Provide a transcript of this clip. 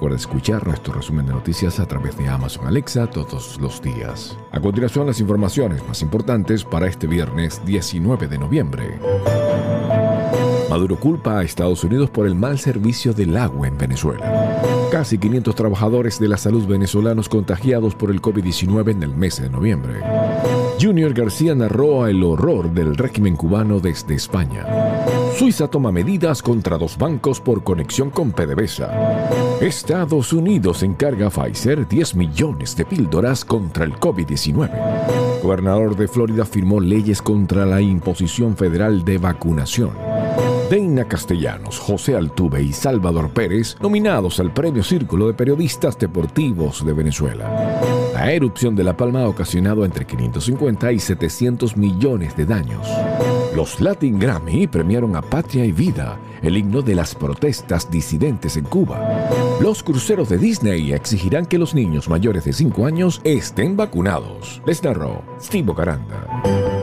Recuerda escuchar nuestro resumen de noticias a través de Amazon Alexa todos los días. A continuación, las informaciones más importantes para este viernes 19 de noviembre. Maduro culpa a Estados Unidos por el mal servicio del agua en Venezuela. Casi 500 trabajadores de la salud venezolanos contagiados por el COVID-19 en el mes de noviembre. Junior García narró el horror del régimen cubano desde España. Suiza toma medidas contra dos bancos por conexión con PDVSA. Estados Unidos encarga a Pfizer 10 millones de píldoras contra el COVID-19. Gobernador de Florida firmó leyes contra la imposición federal de vacunación. Deina Castellanos, José Altuve y Salvador Pérez, nominados al Premio Círculo de Periodistas Deportivos de Venezuela. La erupción de La Palma ha ocasionado entre 550 y 700 millones de daños. Los Latin Grammy premiaron a Patria y Vida, el himno de las protestas disidentes en Cuba. Los cruceros de Disney exigirán que los niños mayores de 5 años estén vacunados. Les narró Steve Caranda.